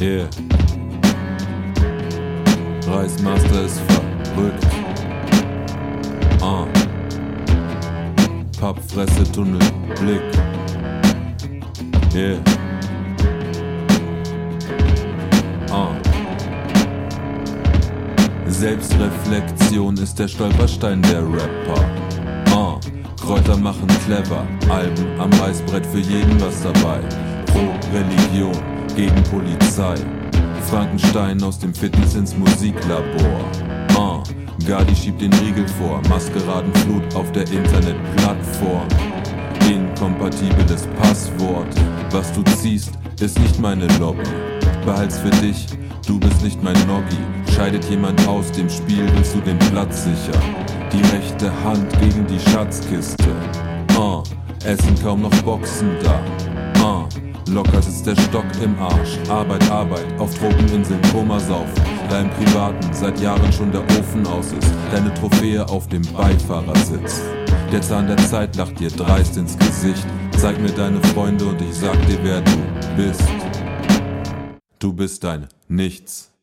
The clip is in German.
Yeah. Reismaster ist verrückt. Ah. Pappfresse, Tunnel, Blick. Yeah. Ah. Selbstreflexion ist der Stolperstein der Rapper. Ah. Kräuter machen clever, Alben am Reißbrett für jeden was dabei. Pro Religion, gegen Polizei. Frankenstein aus dem Fitness ins Musiklabor. Ah, Gardi schiebt den Riegel vor, Maskeradenflut auf der Internetplattform. Inkompatibles Passwort, was du ziehst, ist nicht meine Lobby. Behalt's für dich, du bist nicht mein Noggi. Scheidet jemand aus dem Spiel, willst du den Platz sichern. Die rechte Hand gegen die Schatzkiste. Ah, essen kaum noch Boxen da. Ah, Locker sitzt der Stock im Arsch. Arbeit, Arbeit, auf Tropeninseln Koma saufen. Da im Privaten seit Jahren schon der Ofen aus ist. Deine Trophäe auf dem Beifahrersitz. Der Zahn der Zeit lacht dir dreist ins Gesicht. Zeig mir deine Freunde und ich sag dir, wer du bist. Du bist dein Nichts.